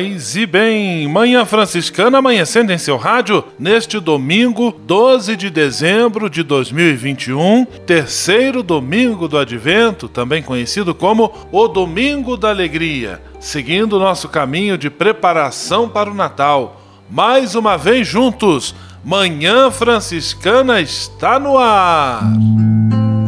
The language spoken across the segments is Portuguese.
Paz e bem, Manhã Franciscana amanhecendo em seu rádio neste domingo, 12 de dezembro de 2021, terceiro domingo do Advento, também conhecido como o Domingo da Alegria, seguindo nosso caminho de preparação para o Natal. Mais uma vez juntos, Manhã Franciscana está no ar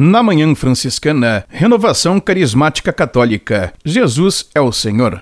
Na Manhã Franciscana, Renovação Carismática Católica. Jesus é o Senhor.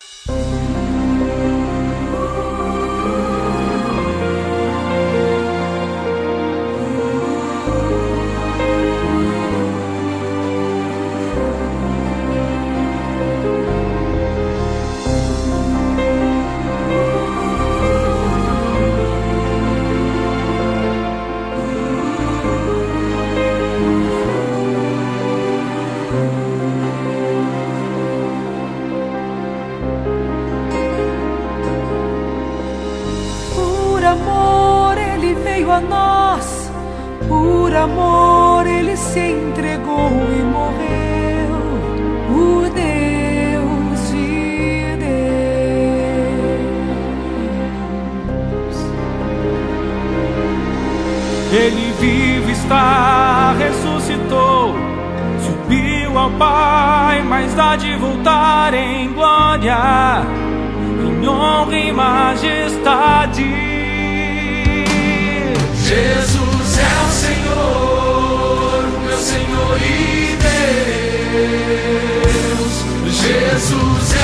Jesus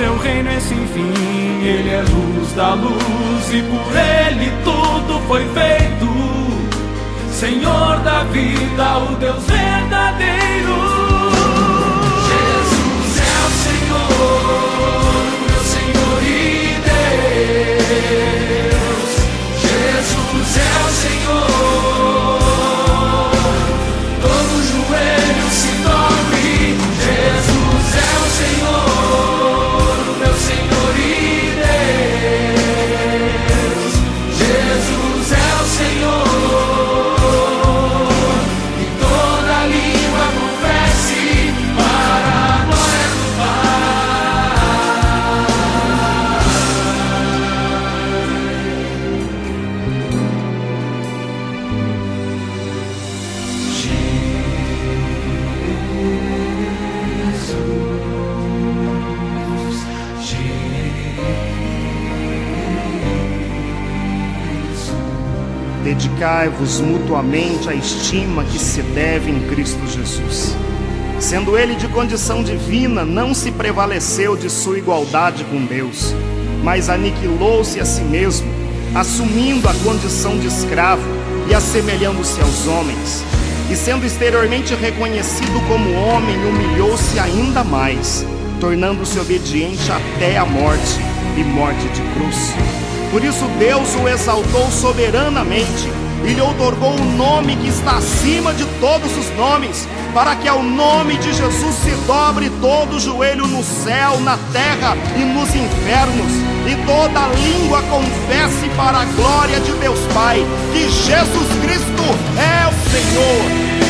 seu reino é sem fim, ele é luz da luz e por ele tudo foi feito. Senhor da vida, o Deus Dedicai-vos mutuamente à estima que se deve em Cristo Jesus. Sendo ele de condição divina, não se prevaleceu de sua igualdade com Deus, mas aniquilou-se a si mesmo, assumindo a condição de escravo e assemelhando-se aos homens. E sendo exteriormente reconhecido como homem, humilhou-se ainda mais, tornando-se obediente até a morte e morte de cruz. Por isso Deus o exaltou soberanamente e lhe outorgou o um nome que está acima de todos os nomes, para que ao nome de Jesus se dobre todo o joelho no céu, na terra e nos infernos, e toda língua confesse para a glória de Deus Pai que Jesus Cristo é o Senhor.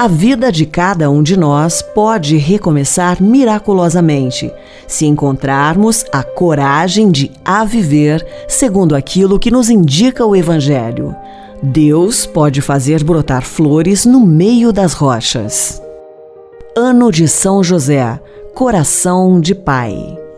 A vida de cada um de nós pode recomeçar miraculosamente se encontrarmos a coragem de a viver segundo aquilo que nos indica o Evangelho. Deus pode fazer brotar flores no meio das rochas. Ano de São José, Coração de Pai.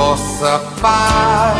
Vossa paz.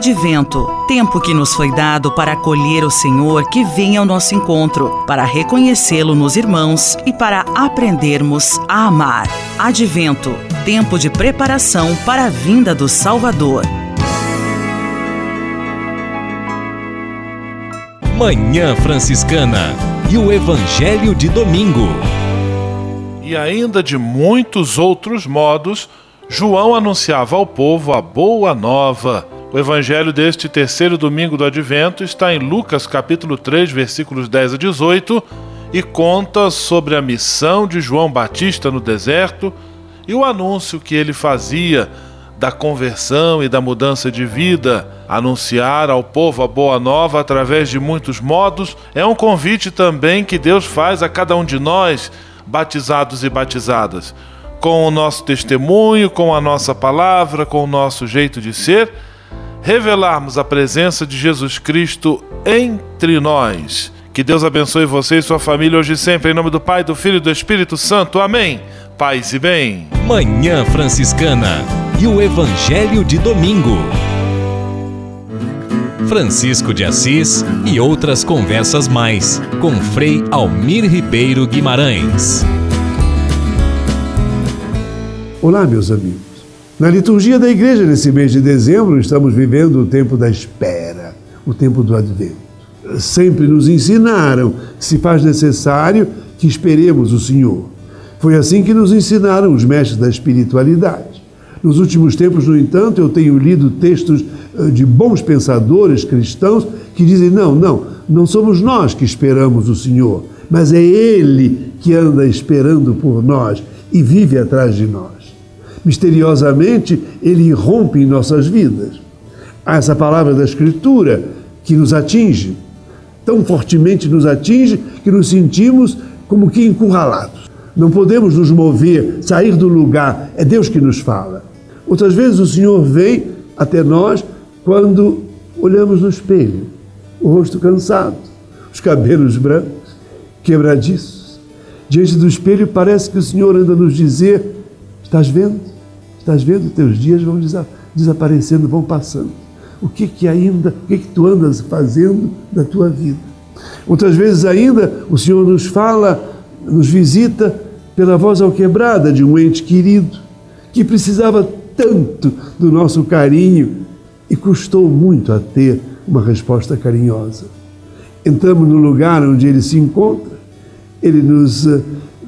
Advento, tempo que nos foi dado para acolher o Senhor que vem ao nosso encontro, para reconhecê-lo nos irmãos e para aprendermos a amar. Advento, tempo de preparação para a vinda do Salvador. Manhã Franciscana e o Evangelho de Domingo. E ainda de muitos outros modos, João anunciava ao povo a boa nova O evangelho deste terceiro domingo do advento está em Lucas capítulo 3, versículos 10 a 18 e conta sobre a missão de João Batista no deserto e o anúncio que ele fazia da conversão e da mudança de vida. Anunciar ao povo a boa nova através de muitos modos é um convite também que Deus faz a cada um de nós, batizados e batizadas, com o nosso testemunho, com a nossa palavra, com o nosso jeito de ser, revelarmos a presença de Jesus Cristo entre nós que Deus abençoe você e sua família hoje e sempre, em nome do Pai, do Filho e do Espírito Santo. Amém. Paz e bem. Manhã Franciscana e o Evangelho de Domingo. Francisco de Assis e outras conversas mais, com Frei Almir Ribeiro Guimarães. Olá, meus amigos. Na liturgia da igreja, nesse mês de dezembro, estamos vivendo o tempo da espera, o tempo do advento sempre nos ensinaram se faz necessário que esperemos o Senhor. Foi assim que nos ensinaram os mestres da espiritualidade. Nos últimos tempos, no entanto, eu tenho lido textos eh, de bons pensadores cristãos que dizem: não, não, não somos nós que esperamos o Senhor, mas é Ele que anda esperando por nós e vive atrás de nós. Misteriosamente, Ele irrompe em nossas vidas. Há essa palavra da Escritura que nos atinge, tão fortemente nos atinge que nos sentimos como que encurralados. Não podemos nos mover, sair do lugar, é Deus que nos fala. Outras vezes o Senhor vem até nós quando olhamos no espelho, o rosto cansado, os cabelos brancos, quebradiços. Diante do espelho parece que o Senhor anda nos dizer: Estás vendo? Estás vendo? Teus dias vão desaparecendo, vão passando o que que ainda, o que que tu andas fazendo da tua vida. Outras vezes ainda o Senhor nos fala, nos visita pela voz alquebrada de um ente querido que precisava tanto do nosso carinho e custou muito a ter uma resposta carinhosa. Entramos no lugar onde ele se encontra, ele nos,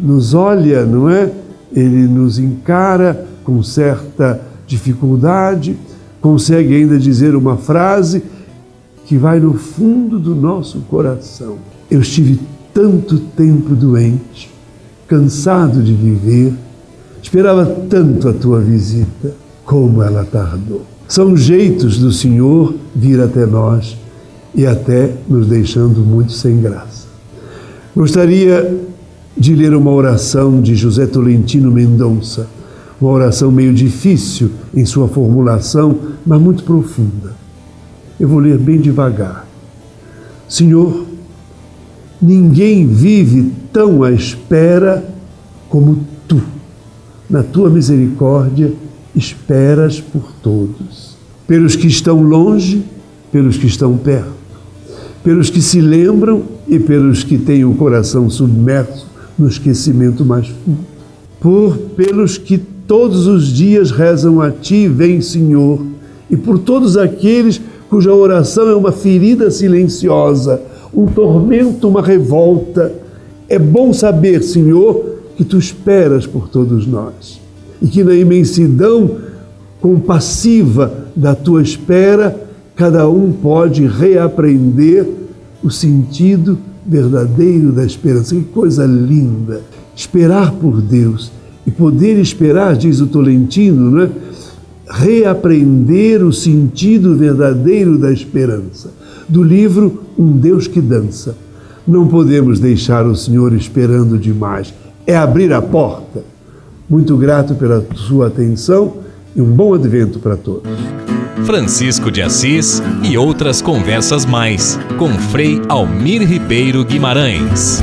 nos olha, não é? Ele nos encara com certa dificuldade consegue ainda dizer uma frase que vai no fundo do nosso coração. Eu estive tanto tempo doente, cansado de viver, esperava tanto a tua visita, como ela tardou. São jeitos do Senhor vir até nós e até nos deixando muito sem graça. Gostaria de ler uma oração de José Tolentino Mendonça uma oração meio difícil em sua formulação, mas muito profunda. Eu vou ler bem devagar. Senhor, ninguém vive tão à espera como tu. Na tua misericórdia, esperas por todos. Pelos que estão longe, pelos que estão perto, pelos que se lembram e pelos que têm o coração submerso no esquecimento mais fundo. Por pelos que todos os dias rezam a Ti, vem Senhor, e por todos aqueles cuja oração é uma ferida silenciosa, um tormento, uma revolta. É bom saber, Senhor, que Tu esperas por todos nós e que na imensidão compassiva da Tua espera, cada um pode reaprender o sentido verdadeiro da esperança. Que coisa linda! Esperar por Deus e poder esperar, diz o Tolentino, né? reaprender o sentido verdadeiro da esperança. Do livro Um Deus que Dança. Não podemos deixar o Senhor esperando demais. É abrir a porta. Muito grato pela sua atenção e um bom advento para todos. Francisco de Assis e outras conversas mais com Frei Almir Ribeiro Guimarães.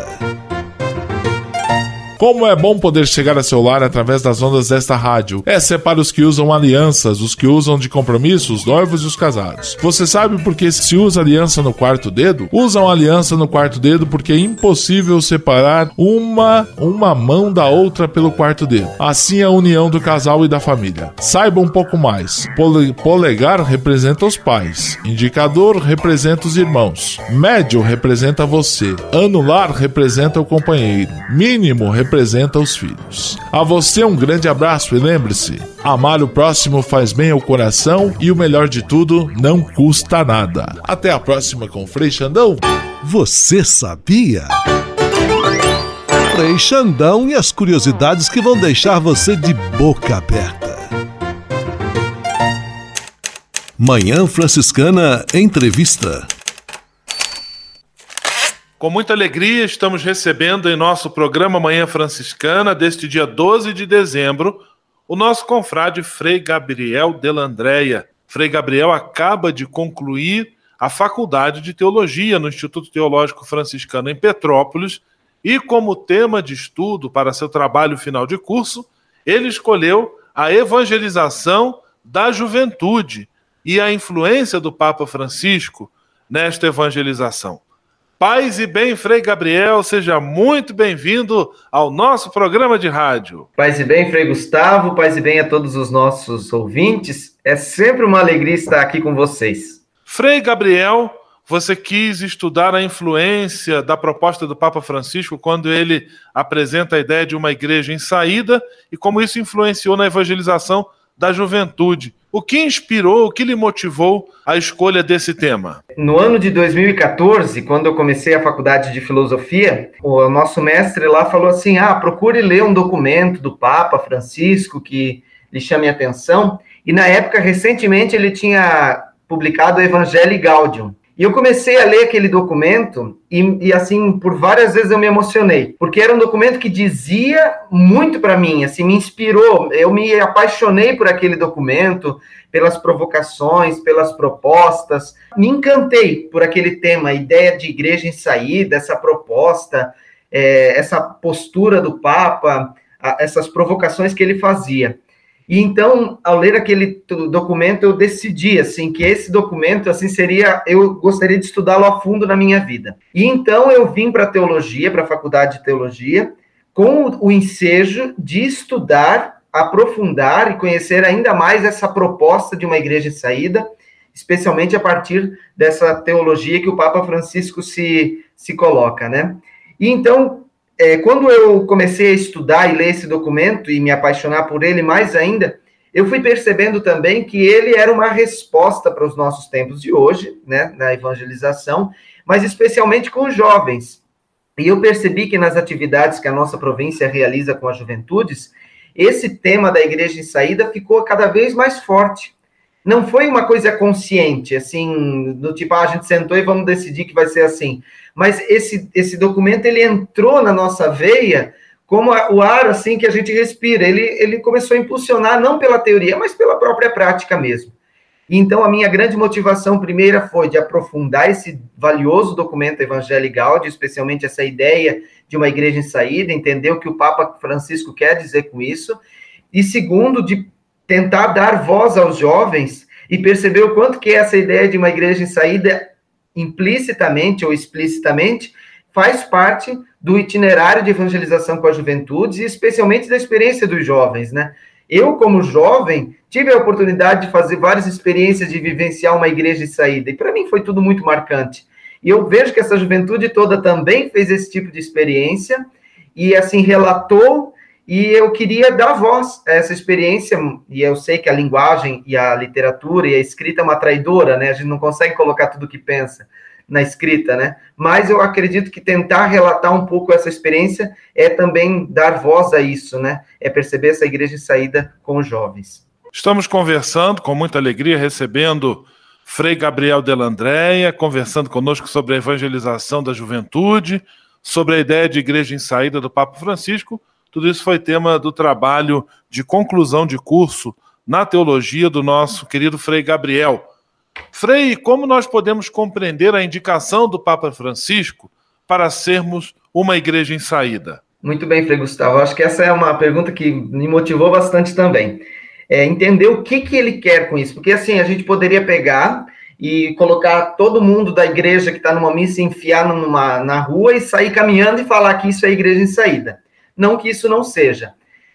Como é bom poder chegar a seu lar através das ondas desta rádio. Essa é para os que usam alianças, os que usam de compromisso, os noivos e os casados. Você sabe por que se usa aliança no quarto dedo? Usam aliança no quarto dedo porque é impossível separar uma uma mão da outra pelo quarto dedo. Assim é a união do casal e da família. Saiba um pouco mais. Pole polegar representa os pais. Indicador representa os irmãos. Médio representa você. Anular representa o companheiro. Mínimo representa representa os filhos. A você um grande abraço e lembre-se: amar o próximo faz bem ao coração e o melhor de tudo, não custa nada. Até a próxima com Frei Xandão. Você sabia? Frei Xandão e as curiosidades que vão deixar você de boca aberta. Manhã Franciscana Entrevista. Com muita alegria, estamos recebendo em nosso programa Manhã Franciscana, deste dia 12 de dezembro, o nosso confrade Frei Gabriel Delandréia. Frei Gabriel acaba de concluir a Faculdade de Teologia no Instituto Teológico Franciscano em Petrópolis e, como tema de estudo para seu trabalho final de curso, ele escolheu a evangelização da juventude e a influência do Papa Francisco nesta evangelização. Paz e bem, Frei Gabriel, seja muito bem-vindo ao nosso programa de rádio. Paz e bem, Frei Gustavo, paz e bem a todos os nossos ouvintes. É sempre uma alegria estar aqui com vocês. Frei Gabriel, você quis estudar a influência da proposta do Papa Francisco quando ele apresenta a ideia de uma igreja em saída e como isso influenciou na evangelização da juventude. O que inspirou, o que lhe motivou a escolha desse tema? No ano de 2014, quando eu comecei a faculdade de filosofia, o nosso mestre lá falou assim: ah, procure ler um documento do Papa Francisco que lhe chame a atenção. E na época, recentemente, ele tinha publicado o Evangelho Gaudium. E eu comecei a ler aquele documento e, e, assim, por várias vezes eu me emocionei, porque era um documento que dizia muito para mim, assim, me inspirou. Eu me apaixonei por aquele documento, pelas provocações, pelas propostas. Me encantei por aquele tema, a ideia de igreja em saída, essa proposta, é, essa postura do Papa, a, essas provocações que ele fazia. E então, ao ler aquele documento, eu decidi assim que esse documento assim seria, eu gostaria de estudá-lo a fundo na minha vida. E então eu vim para teologia, para a faculdade de teologia, com o ensejo de estudar, aprofundar e conhecer ainda mais essa proposta de uma igreja de saída, especialmente a partir dessa teologia que o Papa Francisco se, se coloca, né? E então, é, quando eu comecei a estudar e ler esse documento e me apaixonar por ele mais ainda, eu fui percebendo também que ele era uma resposta para os nossos tempos de hoje, né, na evangelização, mas especialmente com os jovens. E eu percebi que nas atividades que a nossa província realiza com as juventudes, esse tema da igreja em saída ficou cada vez mais forte. Não foi uma coisa consciente, assim, do tipo, ah, a gente sentou e vamos decidir que vai ser assim mas esse, esse documento ele entrou na nossa veia como o ar assim que a gente respira. Ele, ele começou a impulsionar não pela teoria, mas pela própria prática mesmo. Então, a minha grande motivação primeira foi de aprofundar esse valioso documento Evangelho Gaudium, especialmente essa ideia de uma igreja em saída, entender o que o Papa Francisco quer dizer com isso. E segundo, de tentar dar voz aos jovens e perceber o quanto que essa ideia de uma igreja em saída implicitamente ou explicitamente, faz parte do itinerário de evangelização com a juventude e especialmente da experiência dos jovens, né? Eu, como jovem, tive a oportunidade de fazer várias experiências de vivenciar uma igreja de saída, e para mim foi tudo muito marcante. E eu vejo que essa juventude toda também fez esse tipo de experiência, e assim, relatou, e eu queria dar voz a essa experiência, e eu sei que a linguagem e a literatura e a escrita é uma traidora, né? A gente não consegue colocar tudo o que pensa na escrita, né? Mas eu acredito que tentar relatar um pouco essa experiência é também dar voz a isso, né? É perceber essa igreja de saída com os jovens. Estamos conversando com muita alegria, recebendo Frei Gabriel Delandréia, conversando conosco sobre a evangelização da juventude, sobre a ideia de igreja em saída do Papa Francisco. Tudo isso foi tema do trabalho de conclusão de curso na teologia do nosso querido Frei Gabriel. Frei, como nós podemos compreender a indicação do Papa Francisco para sermos uma igreja em saída? Muito bem, Frei Gustavo. Acho que essa é uma pergunta que me motivou bastante também. É entender o que, que ele quer com isso. Porque, assim, a gente poderia pegar e colocar todo mundo da igreja que está numa missa, enfiar numa, na rua e sair caminhando e falar que isso é igreja em saída. Não que isso não seja.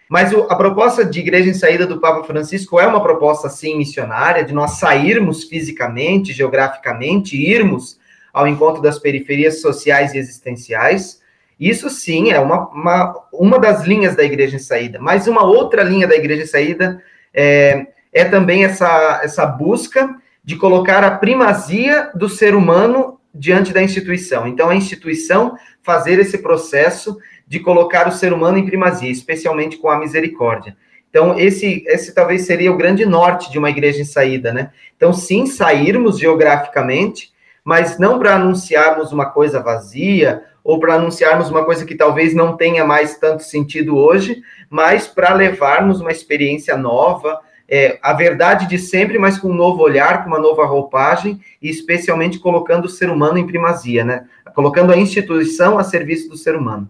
Mas o, a proposta de igreja em saída do Papa Francisco é uma proposta, sim, missionária, de nós sairmos fisicamente, geograficamente, irmos ao encontro das periferias sociais e existenciais. Isso, sim, é uma, uma, uma das linhas da igreja em saída. Mas uma outra linha da igreja em saída é, é também essa, essa busca de colocar a primazia do ser humano diante da instituição. Então, a instituição fazer esse processo de colocar o ser humano em primazia, especialmente com a misericórdia. Então, esse, esse talvez seria o grande norte de uma igreja em saída, né? Então, sim, sairmos geograficamente, mas não para anunciarmos uma coisa vazia ou para anunciarmos uma coisa que talvez não tenha mais tanto sentido hoje, mas para levarmos uma experiência nova, é, a verdade de sempre, mas com um novo olhar, com uma nova roupagem, e especialmente colocando o ser humano em primazia, né? Colocando a instituição a serviço do ser humano.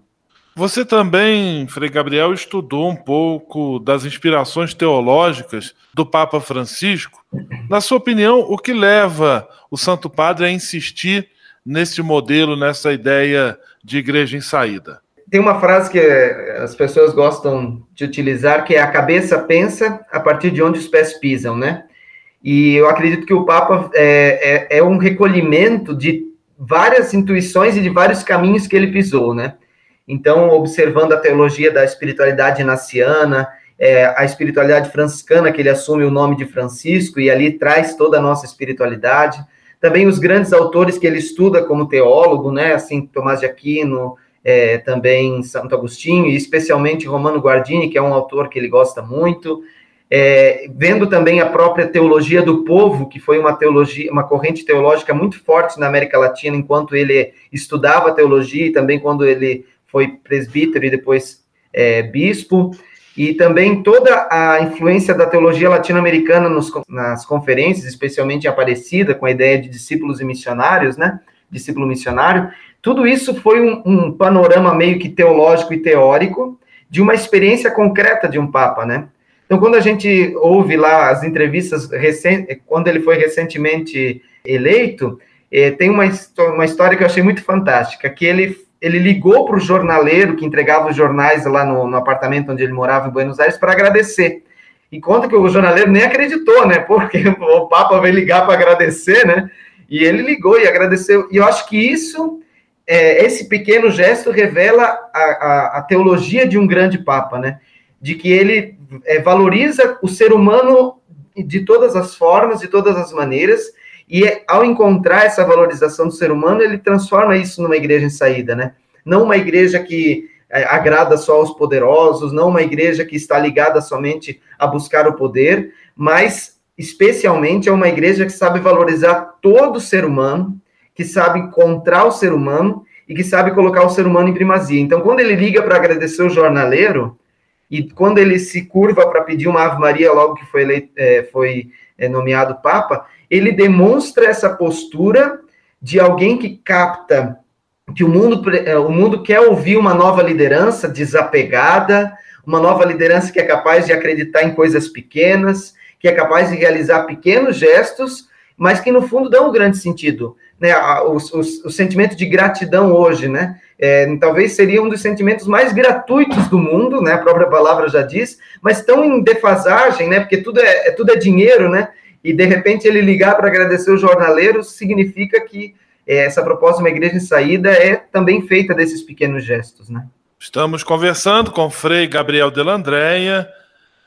Você também, Frei Gabriel, estudou um pouco das inspirações teológicas do Papa Francisco. Na sua opinião, o que leva o Santo Padre a insistir nesse modelo, nessa ideia de igreja em saída? tem uma frase que as pessoas gostam de utilizar, que é a cabeça pensa a partir de onde os pés pisam, né? E eu acredito que o Papa é, é, é um recolhimento de várias intuições e de vários caminhos que ele pisou, né? Então, observando a teologia da espiritualidade naciana, é, a espiritualidade franciscana, que ele assume o nome de Francisco, e ali traz toda a nossa espiritualidade. Também os grandes autores que ele estuda como teólogo, né? Assim, Tomás de Aquino, é, também Santo Agostinho, e especialmente Romano Guardini, que é um autor que ele gosta muito, é, vendo também a própria teologia do povo, que foi uma teologia, uma corrente teológica muito forte na América Latina, enquanto ele estudava teologia e também quando ele foi presbítero e depois é, bispo, e também toda a influência da teologia latino-americana nas conferências, especialmente Aparecida, com a ideia de discípulos e missionários, né? Discípulo missionário, tudo isso foi um, um, panorama meio que teológico e teórico de uma experiência concreta de um Papa, né? Então, quando a gente ouve lá as entrevistas, recent... quando ele foi recentemente eleito, eh, tem uma, uma história que eu achei muito fantástica, que ele, ele ligou para o jornaleiro que entregava os jornais lá no, no apartamento onde ele morava em Buenos Aires para agradecer. E conta que o jornaleiro nem acreditou, né? Porque o Papa veio ligar para agradecer, né? E ele ligou e agradeceu. E eu acho que isso é, esse pequeno gesto revela a, a, a, teologia de um grande Papa, né? De que ele é, valoriza o ser humano de todas as formas, de todas as maneiras, e ao encontrar essa valorização do ser humano, ele transforma isso numa igreja em saída, né? Não uma igreja que é, agrada só aos poderosos, não uma igreja que está ligada somente a buscar o poder, mas especialmente é uma igreja que sabe valorizar todo ser humano, que sabe encontrar o ser humano e que sabe colocar o ser humano em primazia. Então, quando ele liga para agradecer o jornaleiro, e quando ele se curva para pedir uma Ave Maria logo que foi, eleito, é, foi é, nomeado Papa, ele demonstra essa postura de alguém que capta que o mundo, é, o mundo quer ouvir uma nova liderança desapegada, uma nova liderança que é capaz de acreditar em coisas pequenas, que é capaz de realizar pequenos gestos, mas que no fundo dão um grande sentido né, o, o, o, sentimento de gratidão hoje, né? É, talvez seria um dos sentimentos mais gratuitos do mundo, né? A própria palavra já diz, mas tão em defasagem, né? Porque tudo é tudo é dinheiro, né? E de repente ele ligar para agradecer o jornaleiro significa que é, essa proposta de uma igreja em saída é também feita desses pequenos gestos, né? Estamos conversando com o Frei Gabriel Delandréia,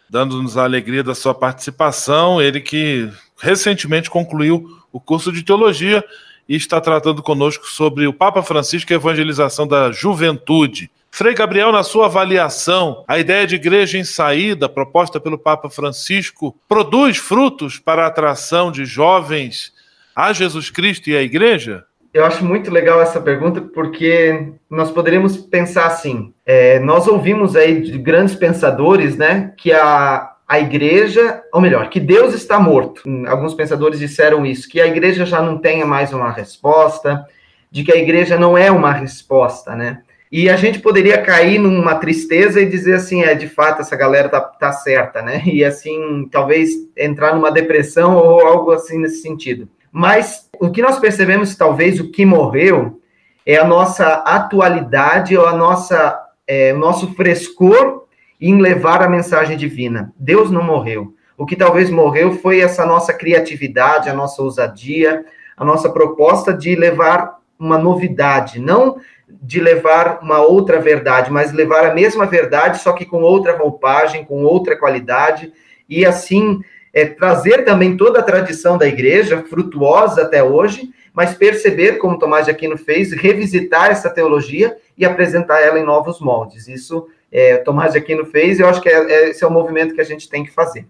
dando-nos a alegria da sua participação. Ele que recentemente concluiu o curso de teologia e está tratando conosco sobre o Papa Francisco e a evangelização da juventude. Frei Gabriel, na sua avaliação, a ideia de igreja em saída proposta pelo Papa Francisco produz frutos para a atração de jovens a Jesus Cristo e à igreja? Eu acho muito legal essa pergunta porque nós poderíamos pensar assim: é, nós ouvimos aí de grandes pensadores, né, que a, a igreja, ou melhor, que Deus está morto. Alguns pensadores disseram isso, que a igreja já não tenha mais uma resposta, de que a igreja não é uma resposta, né? E a gente poderia cair numa tristeza e dizer assim, é, de fato, essa galera tá, tá certa, né? E assim, talvez entrar numa depressão ou algo assim nesse sentido. Mas o que nós percebemos, talvez, o que morreu é a nossa atualidade ou a nossa, é, o nosso frescor em levar a mensagem divina. Deus não morreu. O que talvez morreu foi essa nossa criatividade, a nossa ousadia, a nossa proposta de levar uma novidade, não de levar uma outra verdade, mas levar a mesma verdade, só que com outra roupagem, com outra qualidade, e assim é, trazer também toda a tradição da igreja, frutuosa até hoje, mas perceber, como Tomás de Aquino fez, revisitar essa teologia e apresentar ela em novos moldes. Isso é, Tomás de Aquino fez, e eu acho que é, é, esse é o movimento que a gente tem que fazer.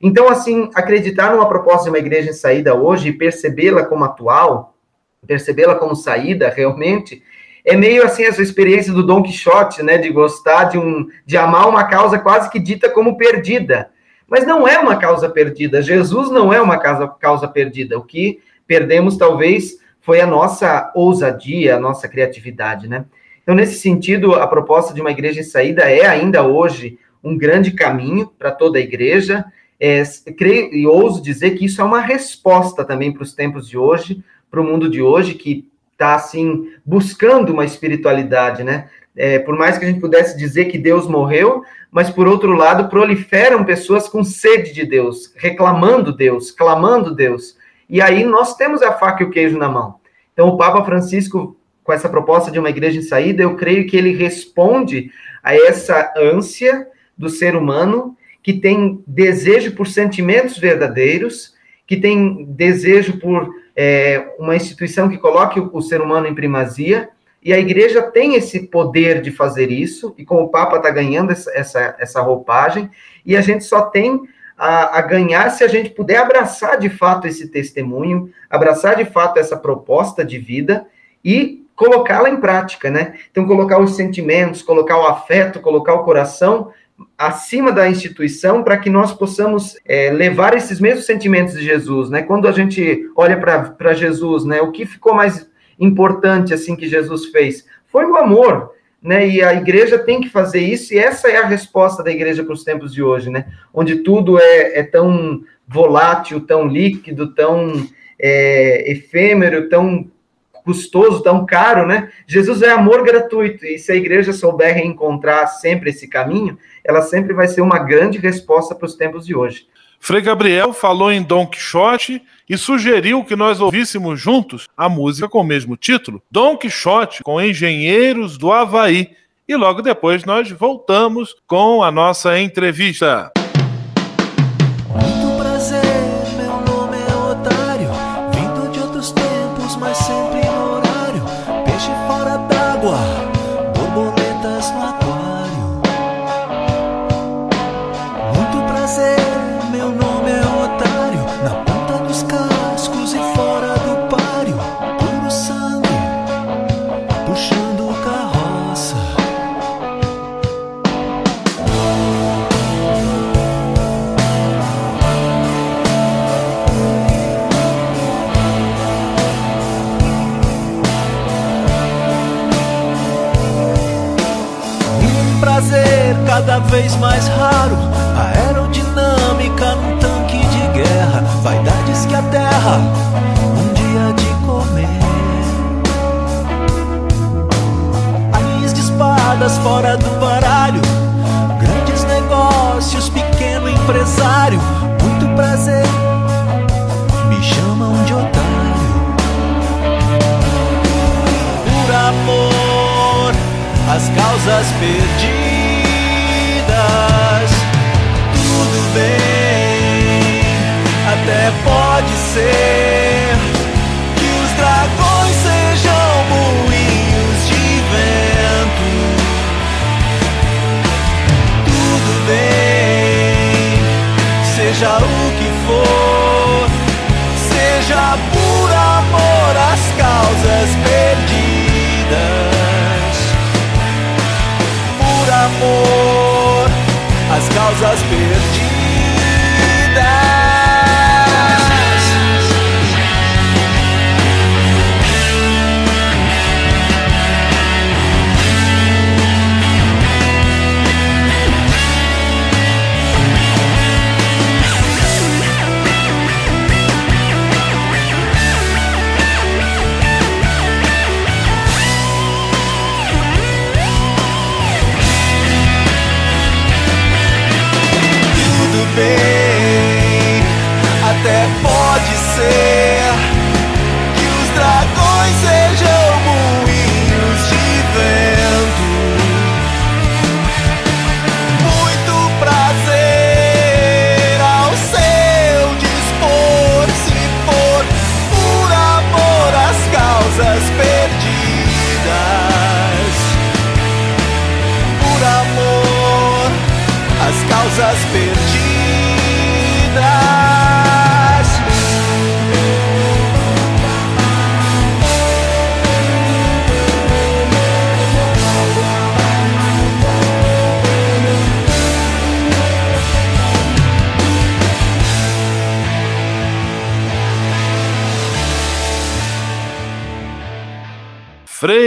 Então, assim, acreditar numa proposta de uma igreja em saída hoje e percebê-la como atual, percebê-la como saída realmente, é meio assim essa experiência do Don Quixote, né, de gostar de um, de amar uma causa quase que dita como perdida. Mas não é uma causa perdida. Jesus não é uma causa, causa perdida. O que perdemos talvez foi a nossa ousadia, a nossa criatividade, né? Então, nesse sentido, a proposta de uma igreja em saída é ainda hoje um grande caminho para toda a igreja. É, creio e ouso dizer que isso é uma resposta também para os tempos de hoje, para o mundo de hoje, que está assim buscando uma espiritualidade, né? É, por mais que a gente pudesse dizer que Deus morreu, mas por outro lado proliferam pessoas com sede de Deus, reclamando Deus, clamando Deus. E aí nós temos a faca e o queijo na mão. Então o Papa Francisco, com essa proposta de uma igreja em saída, eu creio que ele responde a essa ânsia do ser humano que tem desejo por sentimentos verdadeiros, que tem desejo por é, uma instituição que coloque o, o, ser humano em primazia, e a igreja tem esse poder de fazer isso, e como o Papa está ganhando essa, essa, essa, roupagem, e a gente só tem a, a, ganhar se a gente puder abraçar de fato esse testemunho, abraçar de fato essa proposta de vida e colocá-la em prática, né? Então, colocar os sentimentos, colocar o afeto, colocar o coração acima da instituição para que nós possamos é, levar esses mesmos sentimentos de Jesus, né? Quando a gente olha para Jesus, né? O que ficou mais importante assim que Jesus fez foi o amor, né? E a igreja tem que fazer isso e essa é a resposta da igreja para os tempos de hoje, né? Onde tudo é, é tão volátil, tão líquido, tão é, efêmero, tão custoso, tão caro, né? Jesus é amor gratuito, e se a igreja souber reencontrar sempre esse caminho, ela sempre vai ser uma grande resposta para os tempos de hoje. Frei Gabriel falou em Dom Quixote e sugeriu que nós ouvíssemos juntos a música com o mesmo título, Dom Quixote com Engenheiros do Havaí. E logo depois nós voltamos com a nossa entrevista.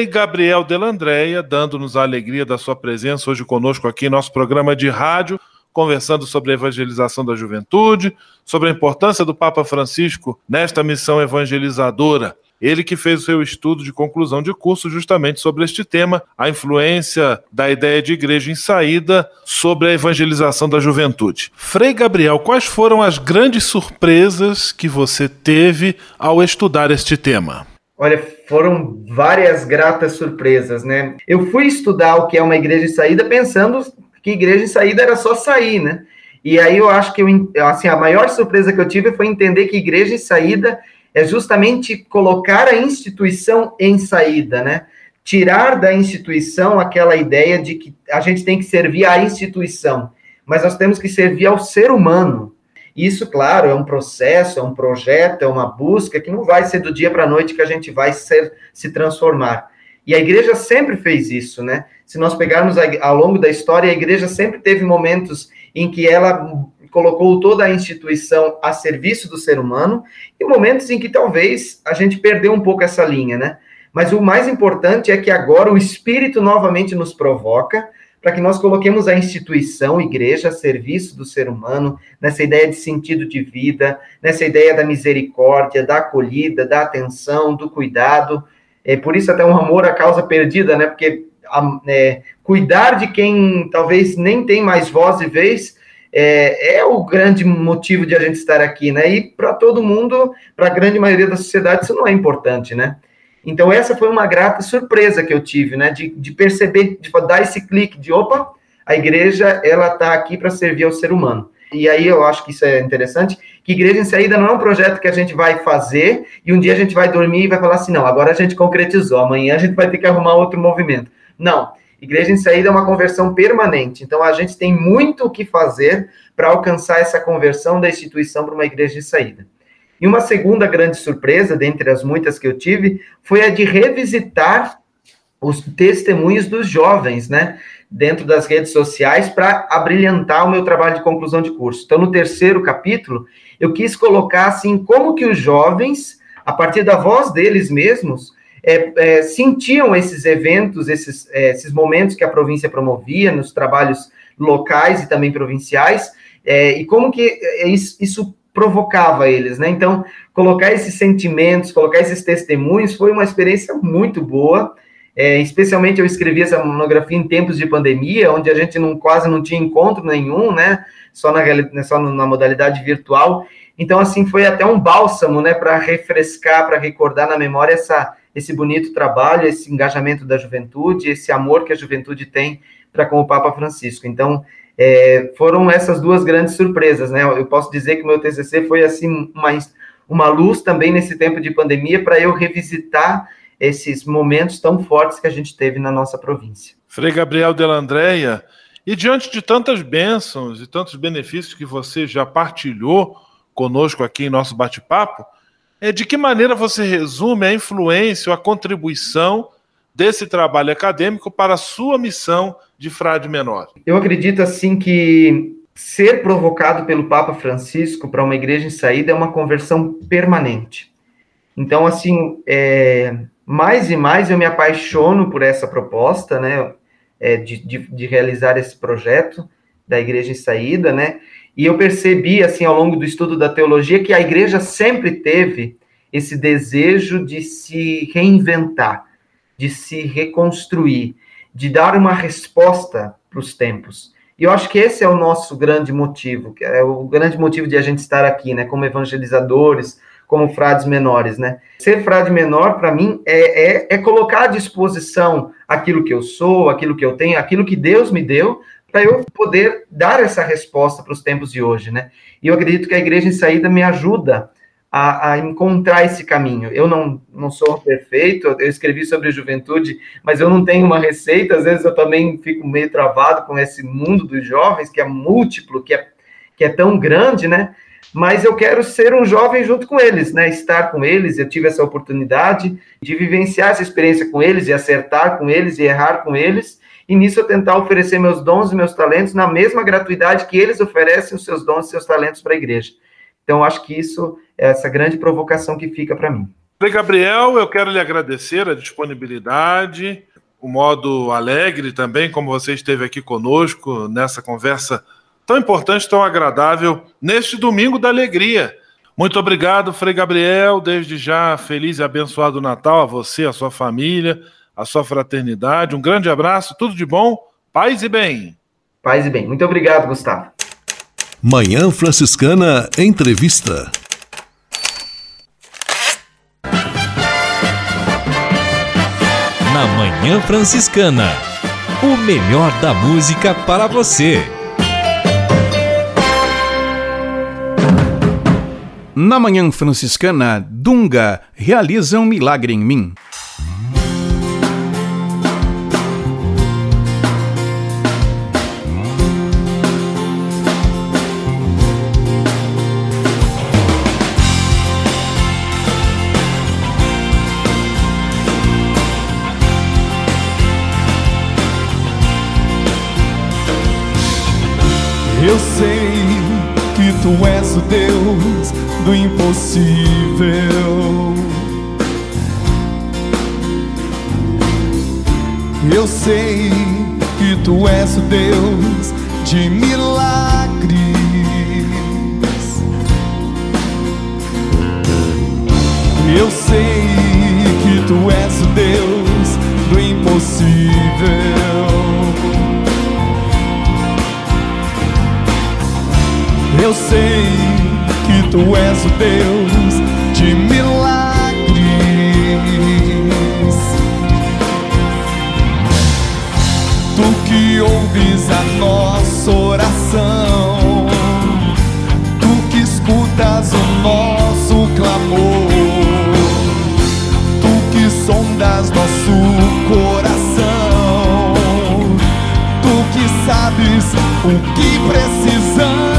Gabriel Delandréia, dando-nos a alegria da sua presença hoje conosco aqui em nosso programa de rádio, conversando sobre a evangelização da juventude, sobre a importância do Papa Francisco nesta missão evangelizadora. Ele que fez o seu estudo de conclusão de curso justamente sobre este tema, a influência da ideia de igreja em saída sobre a evangelização da juventude. Frei Gabriel, quais foram as grandes surpresas que você teve ao estudar este tema? Olha, foram várias gratas surpresas, né? Eu fui estudar o que é uma igreja em saída pensando que igreja em saída era só sair, né? E aí eu acho que eu, assim, a maior surpresa que eu tive foi entender que igreja em saída é justamente colocar a instituição em saída, né? Tirar da instituição aquela ideia de que a gente tem que servir à instituição, mas nós temos que servir ao ser humano, isso, claro, é um processo, é um projeto, é uma busca que não vai ser do dia para a noite que a gente vai ser, se transformar. E a igreja sempre fez isso, né? Se nós pegarmos ao longo da história, a igreja sempre teve momentos em que ela colocou toda a instituição a serviço do ser humano e momentos em que talvez a gente perdeu um pouco essa linha, né? Mas o mais importante é que agora o Espírito novamente nos provoca para que nós coloquemos a instituição, igreja, a serviço do ser humano, nessa ideia de sentido de vida, nessa ideia da misericórdia, da acolhida, da atenção, do cuidado. É por isso até um amor à causa perdida, né? Porque é, cuidar de quem talvez nem tem mais voz e vez é, é, o grande motivo de a gente estar aqui, né? E para todo mundo, para a grande maioria da sociedade, isso não é importante, né? Então, essa foi uma grata surpresa que eu tive, né? De, de perceber, de dar esse clique de opa, a igreja ela está aqui para servir ao ser humano. E aí eu acho que isso é interessante, que Igreja em Saída não é um projeto que a gente vai fazer e um dia a gente vai dormir e vai falar assim, não, agora a gente concretizou, amanhã a gente vai ter que arrumar outro movimento. Não, Igreja em Saída é uma conversão permanente, então a gente tem muito o que fazer para alcançar essa conversão da instituição para uma igreja de saída. E uma segunda grande surpresa, dentre as muitas que eu tive, foi a de revisitar os testemunhos dos jovens, né, dentro das redes sociais para abrilhantar o meu trabalho de conclusão de curso. Então, no terceiro capítulo, eu quis colocar assim como que os jovens, a partir da voz deles mesmos, é, é, sentiam esses eventos, esses, é, esses momentos que a província promovia nos trabalhos locais e também provinciais, é, e como que é, isso, isso provocava eles, né? Então, colocar esses sentimentos, colocar esses testemunhos foi uma experiência muito boa. É, especialmente eu escrevi essa monografia em tempos de pandemia, onde a gente não, quase não tinha encontro nenhum, né? Só na, só na modalidade virtual. Então, assim, foi até um bálsamo, né, para refrescar, para recordar na memória essa, esse bonito trabalho, esse engajamento da juventude, esse amor que a juventude tem para com o Papa Francisco. Então, é, foram essas duas grandes surpresas, né? Eu posso dizer que o meu TCC foi assim uma, uma luz também nesse tempo de pandemia para eu revisitar esses momentos tão fortes que a gente teve na nossa província. Frei Gabriel Delandréia, e diante de tantas bênçãos e tantos benefícios que você já partilhou conosco aqui em nosso bate-papo, é de que maneira você resume a influência ou a contribuição desse trabalho acadêmico para a sua missão de frade menor? Eu acredito assim que ser provocado pelo Papa Francisco para uma igreja em saída é uma conversão permanente. Então, assim, é, mais e mais eu me apaixono por essa proposta, né, é, de, de, de, realizar esse projeto da igreja em saída, né, e eu percebi, assim, ao longo do estudo da teologia, que a igreja sempre teve esse desejo de se reinventar, de se reconstruir, de dar uma resposta para os tempos. E eu acho que esse é o nosso grande motivo, que é o grande motivo de a gente estar aqui, né, como evangelizadores, como frades menores, né? Ser frade menor, para mim, é, é, é, colocar à disposição aquilo que eu sou, aquilo que eu tenho, aquilo que Deus me deu, para eu poder dar essa resposta para os tempos de hoje, né? E eu acredito que a Igreja em Saída me ajuda a, a, encontrar esse caminho. Eu não, não sou perfeito, eu escrevi sobre juventude, mas eu não tenho uma receita, às vezes eu também fico meio travado com esse mundo dos jovens, que é múltiplo, que é, que é tão grande, né? Mas eu quero ser um jovem junto com eles, né? Estar com eles, eu tive essa oportunidade de vivenciar essa experiência com eles, e acertar com eles, e errar com eles, e nisso eu tentar oferecer meus dons e meus talentos na mesma gratuidade que eles oferecem os seus dons e seus talentos para a igreja. Então, acho que isso é essa grande provocação que fica para mim. Frei Gabriel, eu quero lhe agradecer a disponibilidade, o modo alegre também, como você esteve aqui conosco nessa conversa tão importante, tão agradável, neste domingo da alegria. Muito obrigado, Frei Gabriel. Desde já, feliz e abençoado Natal a você, a sua família, a sua fraternidade. Um grande abraço, tudo de bom, paz e bem. Paz e bem. Muito obrigado, Gustavo. Manhã Franciscana Entrevista. Na Manhã Franciscana, o melhor da música para você. Na Manhã Franciscana, Dunga realiza um milagre em mim. Eu sei que tu és o Deus do impossível. Eu sei que tu és o Deus de milagres. Eu sei que tu és o Deus do impossível. Eu sei que tu és o Deus de milagres. Tu que ouves a nossa oração, tu que escutas o nosso clamor, tu que sondas nosso coração, tu que sabes o que precisamos.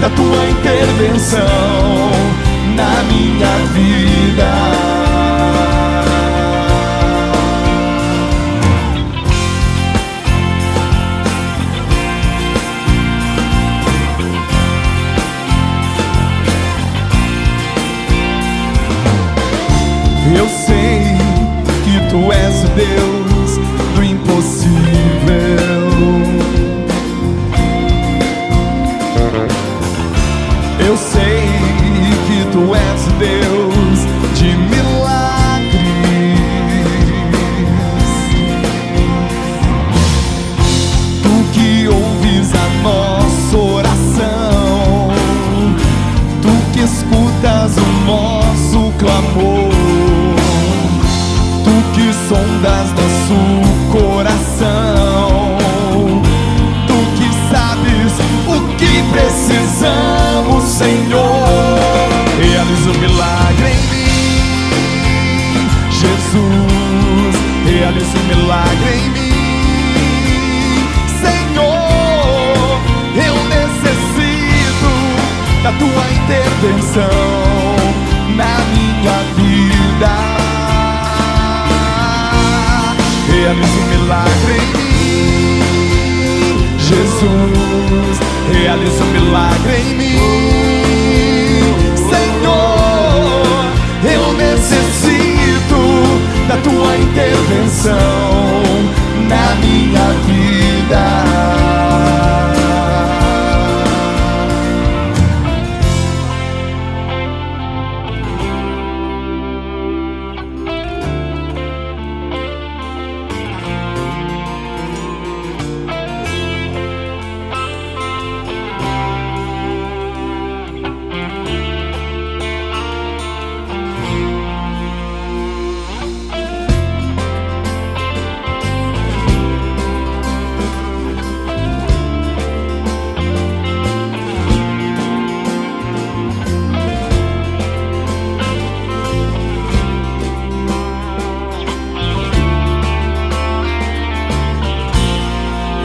Da tua intervenção na minha vida. Eu sei que tu és Deus tu és Deus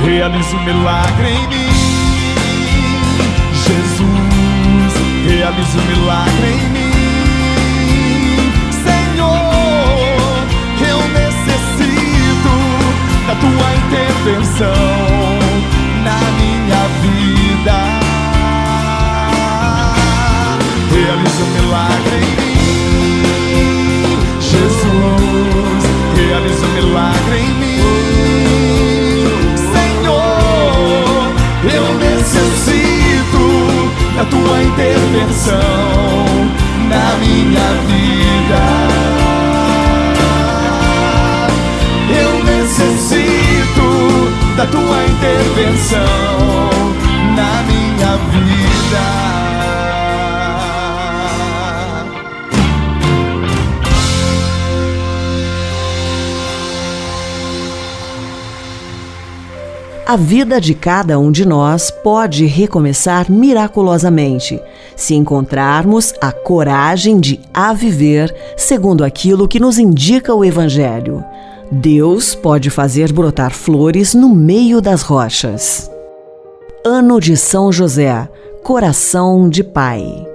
realiza um milagre em mim. Jesus, realiza um milagre em mim. Senhor, eu necessito da tua intervenção na minha vida. Realiza um milagre em mim. Jesus, realiza um milagre em mim. Eu necessito da tua intervenção na minha vida. Eu necessito da tua intervenção na minha vida. A vida de cada um de nós pode recomeçar miraculosamente se encontrarmos a coragem de a viver segundo aquilo que nos indica o Evangelho. Deus pode fazer brotar flores no meio das rochas. Ano de São José, Coração de Pai.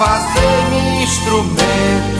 Fazer-me instrumento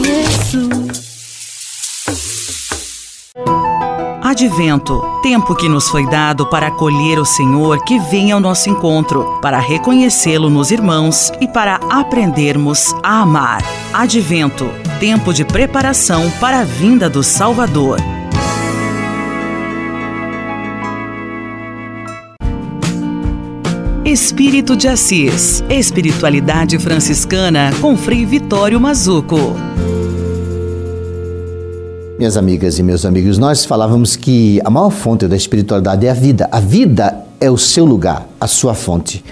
Advento, tempo que nos foi dado para acolher o Senhor que vem ao nosso encontro, para reconhecê-lo nos irmãos e para aprendermos a amar. Advento, tempo de preparação para a vinda do Salvador. Espírito de Assis, Espiritualidade Franciscana com Frei Vitório Mazuco. Minhas amigas e meus amigos, nós falávamos que a maior fonte da espiritualidade é a vida. A vida é o seu lugar, a sua fonte.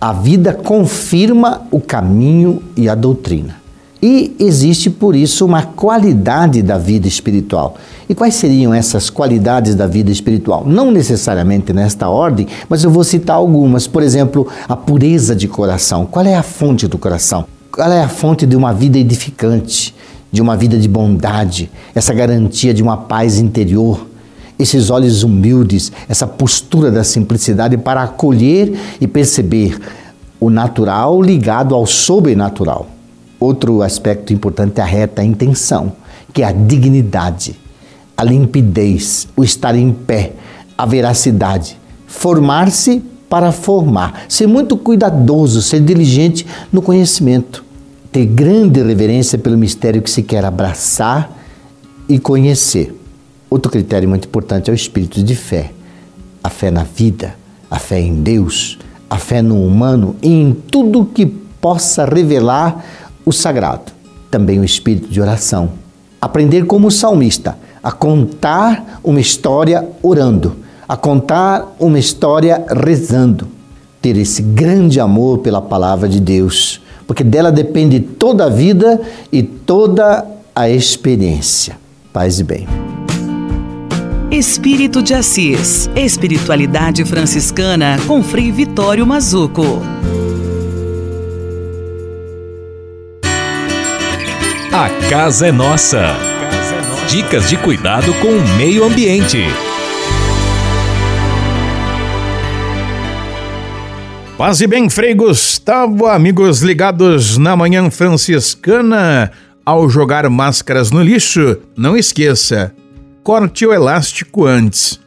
A vida confirma o caminho e a doutrina. E existe por isso uma qualidade da vida espiritual. E quais seriam essas qualidades da vida espiritual? Não necessariamente nesta ordem, mas eu vou citar algumas. Por exemplo, a pureza de coração. Qual é a fonte do coração? Qual é a fonte de uma vida edificante, de uma vida de bondade, essa garantia de uma paz interior? Esses olhos humildes, essa postura da simplicidade para acolher e perceber o natural ligado ao sobrenatural. Outro aspecto importante é a reta intenção, que é a dignidade, a limpidez, o estar em pé, a veracidade, formar-se para formar, ser muito cuidadoso, ser diligente no conhecimento, ter grande reverência pelo mistério que se quer abraçar e conhecer. Outro critério muito importante é o espírito de fé. A fé na vida, a fé em Deus, a fé no humano e em tudo que possa revelar o sagrado. Também o espírito de oração. Aprender como salmista, a contar uma história orando, a contar uma história rezando. Ter esse grande amor pela palavra de Deus, porque dela depende toda a vida e toda a experiência. Paz e bem. Espírito de Assis. Espiritualidade franciscana com Frei Vitório Mazuco. A casa é nossa. Dicas de cuidado com o meio ambiente. Paz e bem, Frei Gustavo, amigos ligados na Manhã Franciscana. Ao jogar máscaras no lixo, não esqueça, corte o elástico antes.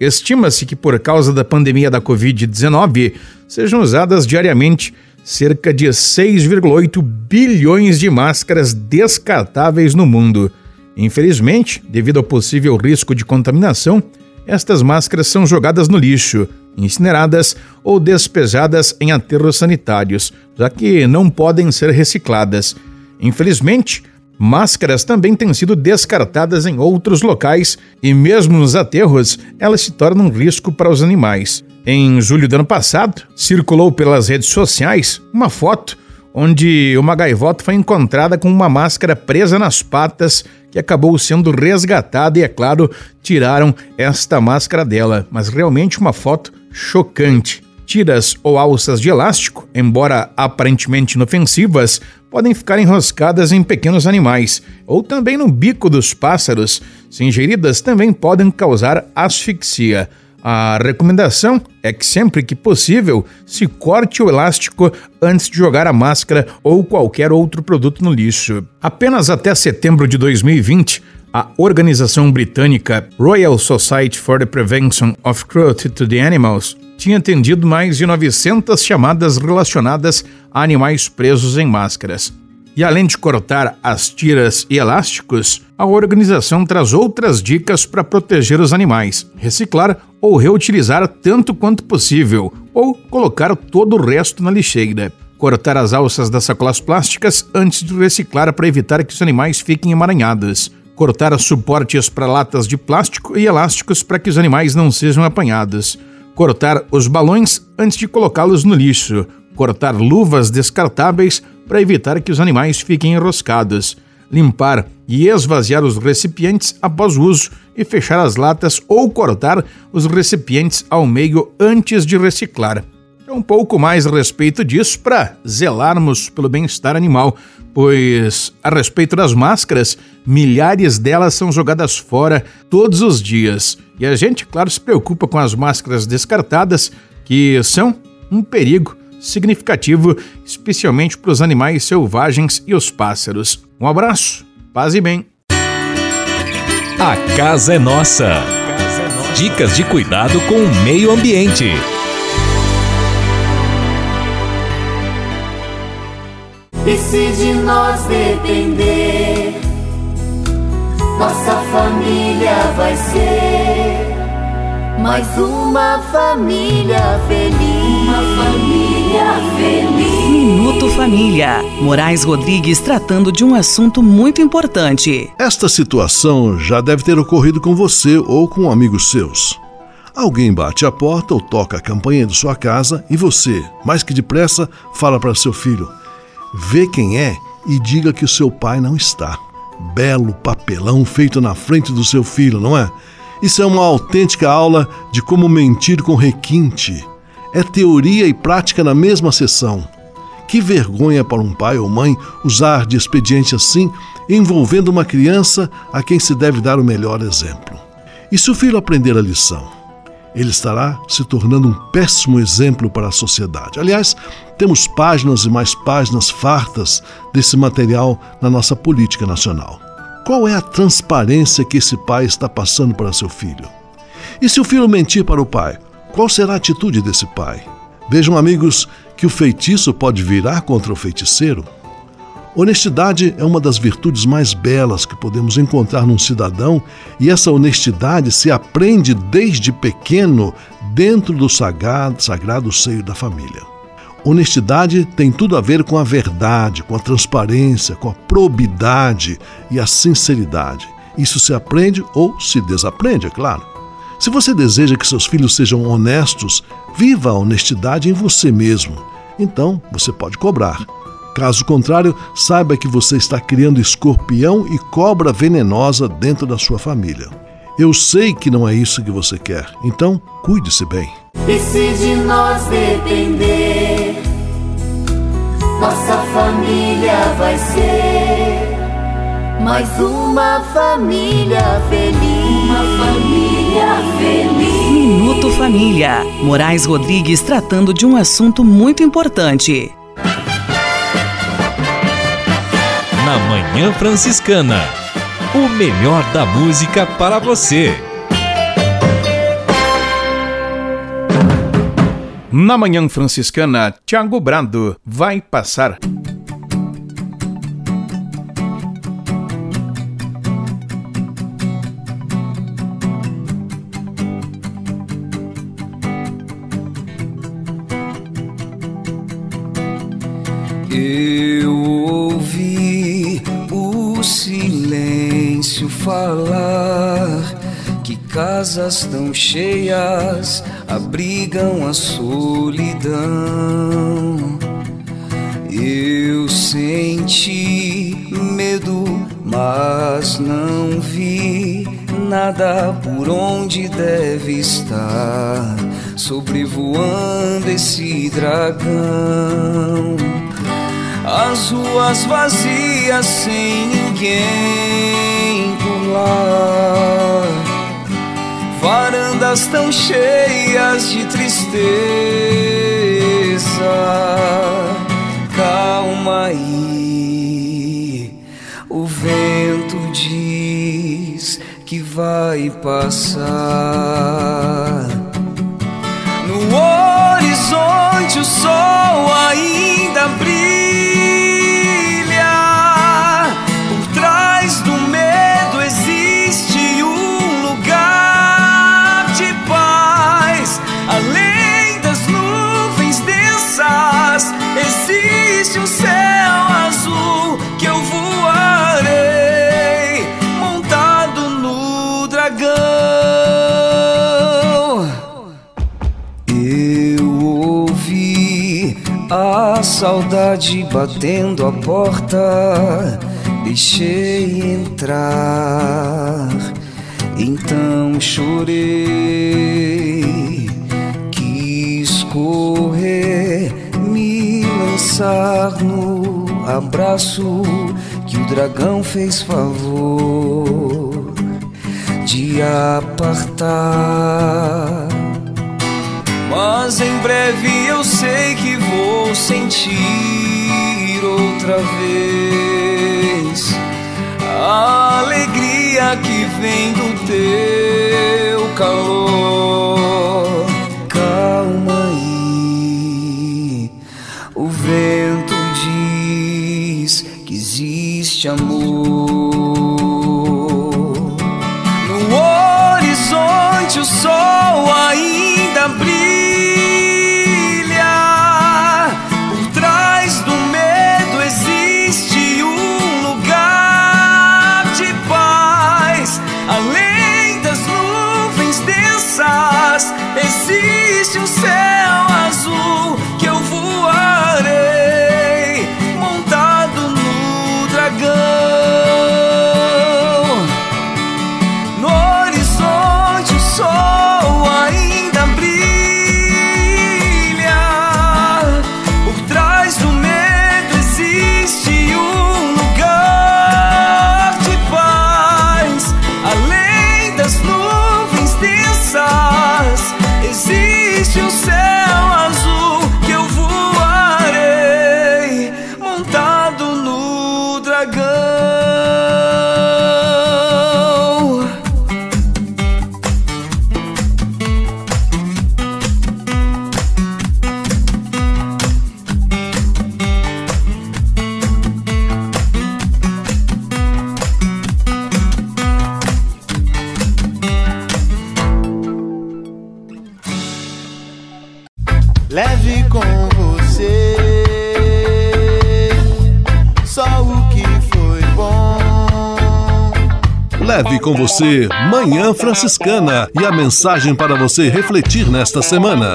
Estima-se que por causa da pandemia da Covid-19 sejam usadas diariamente cerca de 6,8 bilhões de máscaras descartáveis no mundo. Infelizmente, devido ao possível risco de contaminação, estas máscaras são jogadas no lixo, incineradas ou despejadas em aterros sanitários, já que não podem ser recicladas. Infelizmente, Máscaras também têm sido descartadas em outros locais e, mesmo nos aterros, elas se tornam um risco para os animais. Em julho do ano passado, circulou pelas redes sociais uma foto onde uma gaivota foi encontrada com uma máscara presa nas patas que acabou sendo resgatada e, é claro, tiraram esta máscara dela. Mas realmente uma foto chocante. Tiras ou alças de elástico, embora aparentemente inofensivas, podem ficar enroscadas em pequenos animais ou também no bico dos pássaros. Se ingeridas, também podem causar asfixia. A recomendação é que sempre que possível se corte o elástico antes de jogar a máscara ou qualquer outro produto no lixo. Apenas até setembro de 2020, a organização britânica Royal Society for the Prevention of Cruelty to the Animals tinha atendido mais de 900 chamadas relacionadas a animais presos em máscaras. E além de cortar as tiras e elásticos, a organização traz outras dicas para proteger os animais: reciclar ou reutilizar tanto quanto possível, ou colocar todo o resto na lixeira. Cortar as alças das sacolas plásticas antes de reciclar para evitar que os animais fiquem emaranhados. Cortar suportes para latas de plástico e elásticos para que os animais não sejam apanhados. Cortar os balões antes de colocá-los no lixo, cortar luvas descartáveis para evitar que os animais fiquem enroscados, limpar e esvaziar os recipientes após o uso e fechar as latas ou cortar os recipientes ao meio antes de reciclar. Um pouco mais a respeito disso para zelarmos pelo bem-estar animal, pois, a respeito das máscaras, milhares delas são jogadas fora todos os dias. E a gente, claro, se preocupa com as máscaras descartadas, que são um perigo significativo, especialmente para os animais selvagens e os pássaros. Um abraço, paz e bem. A casa é nossa. Dicas de cuidado com o meio ambiente. E se de nós depender, nossa família vai ser mais uma família feliz. Uma família feliz. Minuto Família. Moraes Rodrigues tratando de um assunto muito importante. Esta situação já deve ter ocorrido com você ou com amigos seus. Alguém bate a porta ou toca a campainha de sua casa e você, mais que depressa, fala para seu filho: Vê quem é e diga que o seu pai não está. Belo papelão feito na frente do seu filho, não é? Isso é uma autêntica aula de como mentir com requinte. É teoria e prática na mesma sessão. Que vergonha para um pai ou mãe usar de expediente assim, envolvendo uma criança a quem se deve dar o melhor exemplo. E se o filho aprender a lição? Ele estará se tornando um péssimo exemplo para a sociedade. Aliás, temos páginas e mais páginas fartas desse material na nossa política nacional. Qual é a transparência que esse pai está passando para seu filho? E se o filho mentir para o pai, qual será a atitude desse pai? Vejam, amigos, que o feitiço pode virar contra o feiticeiro. Honestidade é uma das virtudes mais belas que podemos encontrar num cidadão, e essa honestidade se aprende desde pequeno dentro do sagrado, sagrado seio da família. Honestidade tem tudo a ver com a verdade, com a transparência, com a probidade e a sinceridade. Isso se aprende ou se desaprende, é claro. Se você deseja que seus filhos sejam honestos, viva a honestidade em você mesmo. Então, você pode cobrar. Caso contrário, saiba que você está criando escorpião e cobra venenosa dentro da sua família. Eu sei que não é isso que você quer, então cuide-se bem. E se de nós depender, nossa família vai ser mais uma família feliz. Uma família feliz. Minuto Família. Moraes Rodrigues tratando de um assunto muito importante. Na Manhã Franciscana. O melhor da música para você. Na Manhã Franciscana, Tiago Brado vai passar. Eu falar que casas tão cheias abrigam a solidão. Eu senti medo, mas não vi nada por onde deve estar sobrevoando esse dragão. As ruas vazias sem ninguém lá. Varandas tão cheias de tristeza. Calma aí, o vento diz que vai passar. No horizonte o sol ainda brilha. Existe um céu azul que eu voarei montado no dragão. Eu ouvi a saudade batendo a porta, deixei entrar. Então chorei, quis correr, lançar no abraço que o dragão fez favor de apartar. Mas em breve eu sei que vou sentir outra vez a alegria que vem do teu calor. Amor. No horizonte o sol ainda brilha. Leve com você Manhã Franciscana e a mensagem para você refletir nesta semana.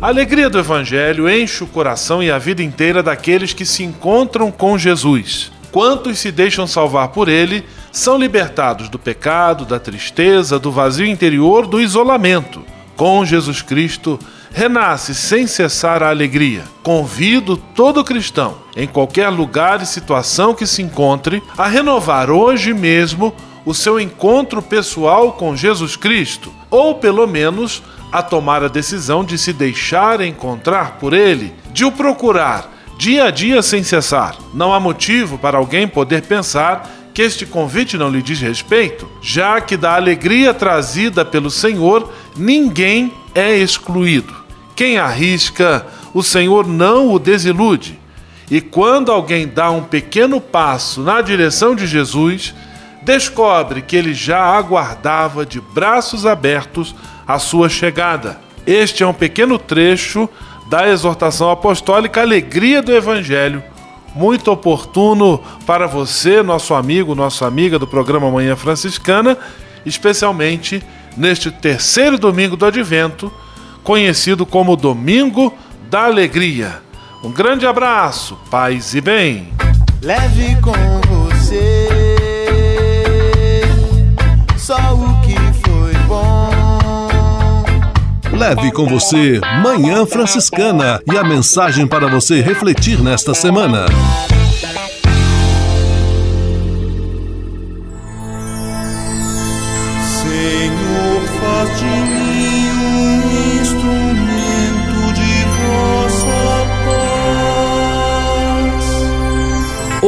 A alegria do Evangelho enche o coração e a vida inteira daqueles que se encontram com Jesus. Quantos se deixam salvar por ele são libertados do pecado, da tristeza, do vazio interior, do isolamento. Com Jesus Cristo, renasce sem cessar a alegria. Convido todo cristão, em qualquer lugar e situação que se encontre, a renovar hoje mesmo o seu encontro pessoal com Jesus Cristo, ou pelo menos a tomar a decisão de se deixar encontrar por Ele, de o procurar dia a dia sem cessar. Não há motivo para alguém poder pensar que este convite não lhe diz respeito, já que da alegria trazida pelo Senhor ninguém é excluído. Quem arrisca, o Senhor não o desilude. E quando alguém dá um pequeno passo na direção de Jesus, descobre que ele já aguardava de braços abertos a sua chegada. Este é um pequeno trecho da exortação apostólica Alegria do Evangelho, muito oportuno para você, nosso amigo, nossa amiga do programa Manhã Franciscana, especialmente neste terceiro domingo do Advento, conhecido como Domingo da Alegria. Um grande abraço, paz e bem. Leve com você só o que foi bom. Leve com você Manhã Franciscana e a mensagem para você refletir nesta semana.